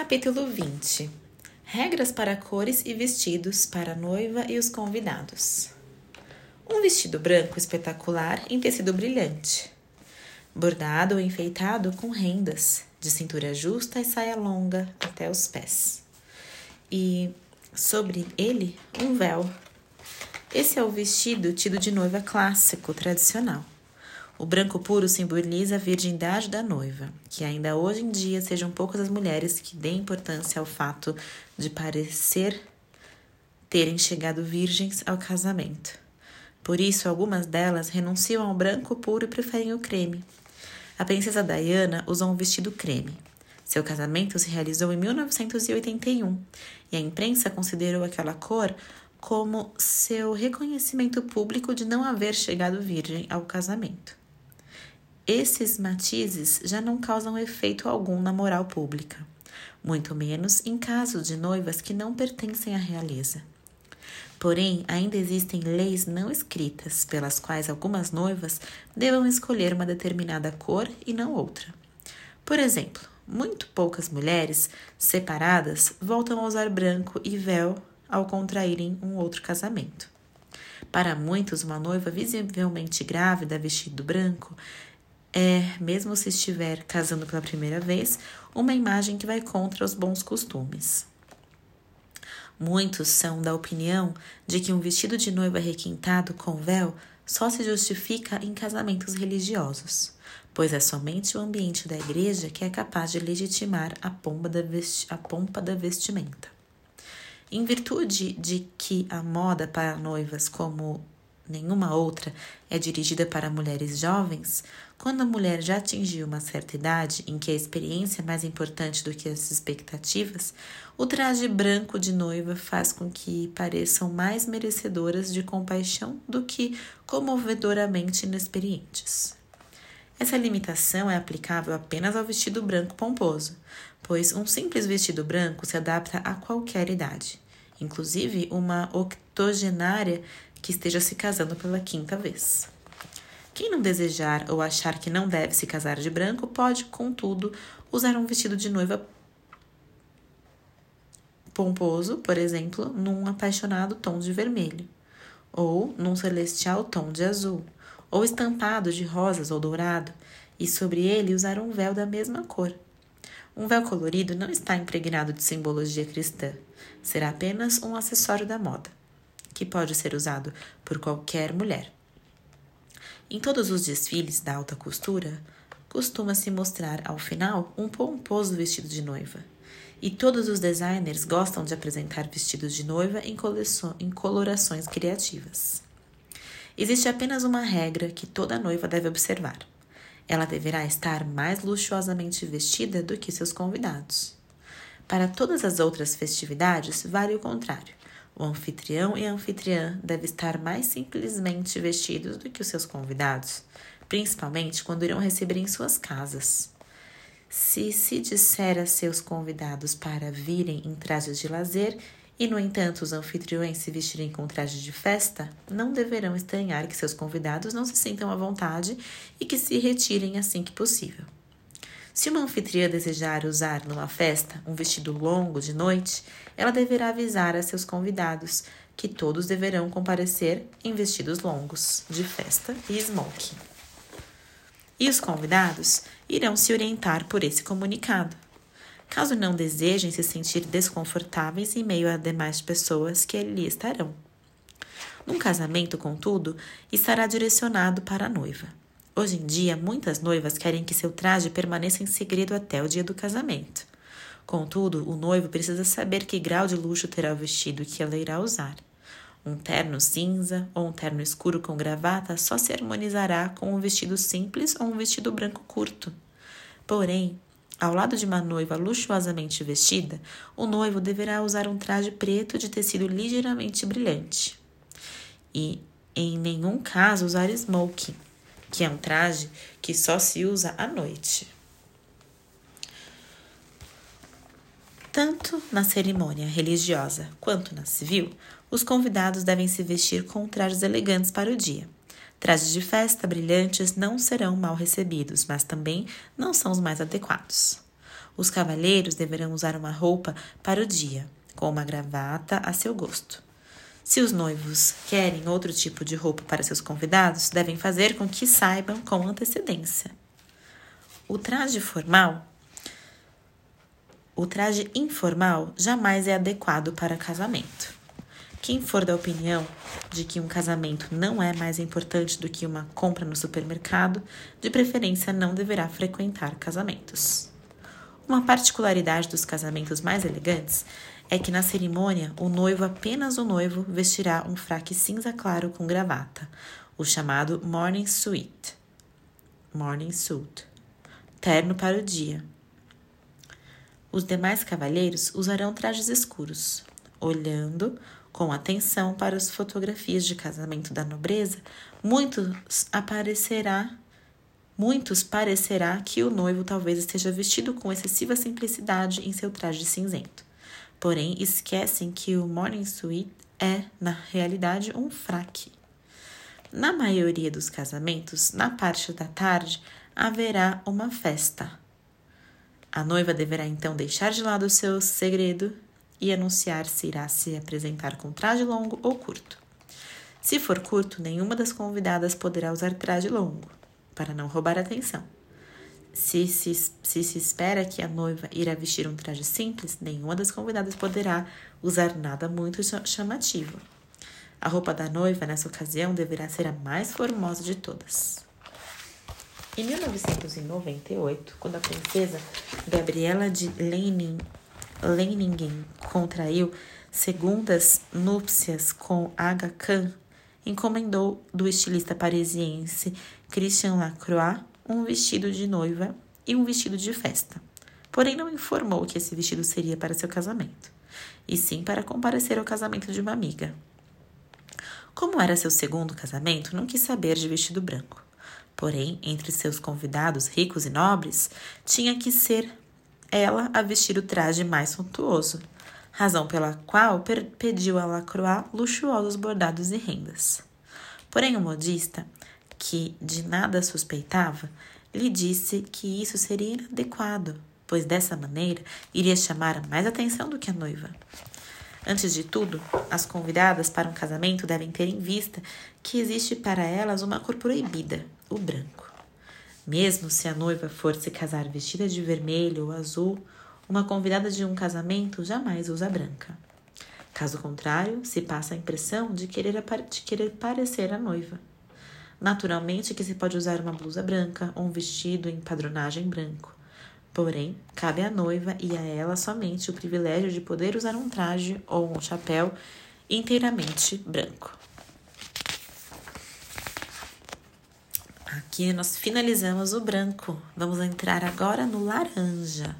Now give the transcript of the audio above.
Capítulo 20 Regras para cores e vestidos para a noiva e os convidados. Um vestido branco espetacular em tecido brilhante, bordado ou enfeitado com rendas, de cintura justa e saia longa até os pés. E sobre ele, um véu. Esse é o vestido tido de noiva clássico, tradicional. O branco puro simboliza a virgindade da noiva, que ainda hoje em dia sejam poucas as mulheres que dêem importância ao fato de parecer terem chegado virgens ao casamento. Por isso, algumas delas renunciam ao branco puro e preferem o creme. A princesa Diana usou um vestido creme. Seu casamento se realizou em 1981 e a imprensa considerou aquela cor como seu reconhecimento público de não haver chegado virgem ao casamento. Esses matizes já não causam efeito algum na moral pública, muito menos em caso de noivas que não pertencem à realeza. Porém, ainda existem leis não escritas pelas quais algumas noivas devam escolher uma determinada cor e não outra. Por exemplo, muito poucas mulheres separadas voltam a usar branco e véu ao contraírem um outro casamento. Para muitos, uma noiva visivelmente grávida vestido branco é, mesmo se estiver casando pela primeira vez, uma imagem que vai contra os bons costumes. Muitos são da opinião de que um vestido de noiva requintado com véu só se justifica em casamentos religiosos, pois é somente o ambiente da igreja que é capaz de legitimar a pompa da, a pompa da vestimenta. Em virtude de que a moda para noivas, como nenhuma outra é dirigida para mulheres jovens, quando a mulher já atingiu uma certa idade em que a experiência é mais importante do que as expectativas, o traje branco de noiva faz com que pareçam mais merecedoras de compaixão do que comovedoramente inexperientes. Essa limitação é aplicável apenas ao vestido branco pomposo, pois um simples vestido branco se adapta a qualquer idade, inclusive uma octogenária que esteja se casando pela quinta vez. Quem não desejar ou achar que não deve se casar de branco pode, contudo, usar um vestido de noiva pomposo, por exemplo, num apaixonado tom de vermelho, ou num celestial tom de azul, ou estampado de rosas ou dourado, e sobre ele usar um véu da mesma cor. Um véu colorido não está impregnado de simbologia cristã, será apenas um acessório da moda que pode ser usado por qualquer mulher. Em todos os desfiles da alta costura, costuma-se mostrar ao final um pomposo vestido de noiva. E todos os designers gostam de apresentar vestidos de noiva em, em colorações criativas. Existe apenas uma regra que toda noiva deve observar. Ela deverá estar mais luxuosamente vestida do que seus convidados. Para todas as outras festividades, vale o contrário. O anfitrião e a anfitriã devem estar mais simplesmente vestidos do que os seus convidados, principalmente quando irão receber em suas casas. Se se disser a seus convidados para virem em trajes de lazer e, no entanto, os anfitriões se vestirem com trajes de festa, não deverão estranhar que seus convidados não se sintam à vontade e que se retirem assim que possível. Se uma anfitriã desejar usar numa festa um vestido longo de noite, ela deverá avisar a seus convidados que todos deverão comparecer em vestidos longos de festa e smoking. E os convidados irão se orientar por esse comunicado. Caso não desejem se sentir desconfortáveis em meio a demais pessoas que ali estarão. Num casamento, contudo, estará direcionado para a noiva. Hoje em dia, muitas noivas querem que seu traje permaneça em segredo até o dia do casamento. Contudo, o noivo precisa saber que grau de luxo terá o vestido que ela irá usar. Um terno cinza ou um terno escuro com gravata só se harmonizará com um vestido simples ou um vestido branco curto. Porém, ao lado de uma noiva luxuosamente vestida, o noivo deverá usar um traje preto de tecido ligeiramente brilhante. E, em nenhum caso, usar smoking que é um traje que só se usa à noite. Tanto na cerimônia religiosa quanto na civil, os convidados devem se vestir com trajes elegantes para o dia. Trajes de festa brilhantes não serão mal recebidos, mas também não são os mais adequados. Os cavalheiros deverão usar uma roupa para o dia, com uma gravata a seu gosto. Se os noivos querem outro tipo de roupa para seus convidados, devem fazer com que saibam com antecedência. O traje formal o traje informal jamais é adequado para casamento. Quem for da opinião de que um casamento não é mais importante do que uma compra no supermercado, de preferência não deverá frequentar casamentos. Uma particularidade dos casamentos mais elegantes é que na cerimônia o noivo, apenas o noivo, vestirá um fraque cinza claro com gravata, o chamado morning suit. Morning suit. Terno para o dia os demais cavalheiros usarão trajes escuros, olhando com atenção para as fotografias de casamento da nobreza, muitos aparecerá muitos parecerá que o noivo talvez esteja vestido com excessiva simplicidade em seu traje cinzento. Porém, esquecem que o morning suit é, na realidade, um fraque. Na maioria dos casamentos, na parte da tarde, haverá uma festa a noiva deverá então deixar de lado o seu segredo e anunciar se irá se apresentar com traje longo ou curto. Se for curto, nenhuma das convidadas poderá usar traje longo, para não roubar atenção. Se se, se se espera que a noiva irá vestir um traje simples, nenhuma das convidadas poderá usar nada muito chamativo. A roupa da noiva nessa ocasião deverá ser a mais formosa de todas. Em 1998, quando a princesa Gabriela de Leining, Leiningen contraiu segundas núpcias com Aga Khan, encomendou do estilista parisiense Christian Lacroix um vestido de noiva e um vestido de festa. Porém, não informou que esse vestido seria para seu casamento, e sim para comparecer ao casamento de uma amiga. Como era seu segundo casamento, não quis saber de vestido branco. Porém, entre seus convidados ricos e nobres, tinha que ser ela a vestir o traje mais suntuoso, razão pela qual pediu a Lacroix luxuosos bordados e rendas. Porém, o modista, que de nada suspeitava, lhe disse que isso seria inadequado, pois dessa maneira iria chamar mais atenção do que a noiva. Antes de tudo, as convidadas para um casamento devem ter em vista que existe para elas uma cor proibida, o branco. Mesmo se a noiva for se casar vestida de vermelho ou azul, uma convidada de um casamento jamais usa branca. Caso contrário, se passa a impressão de querer, de querer parecer a noiva. Naturalmente que se pode usar uma blusa branca ou um vestido em padronagem branco. Porém, cabe à noiva e a ela somente o privilégio de poder usar um traje ou um chapéu inteiramente branco. Aqui nós finalizamos o branco. Vamos entrar agora no laranja.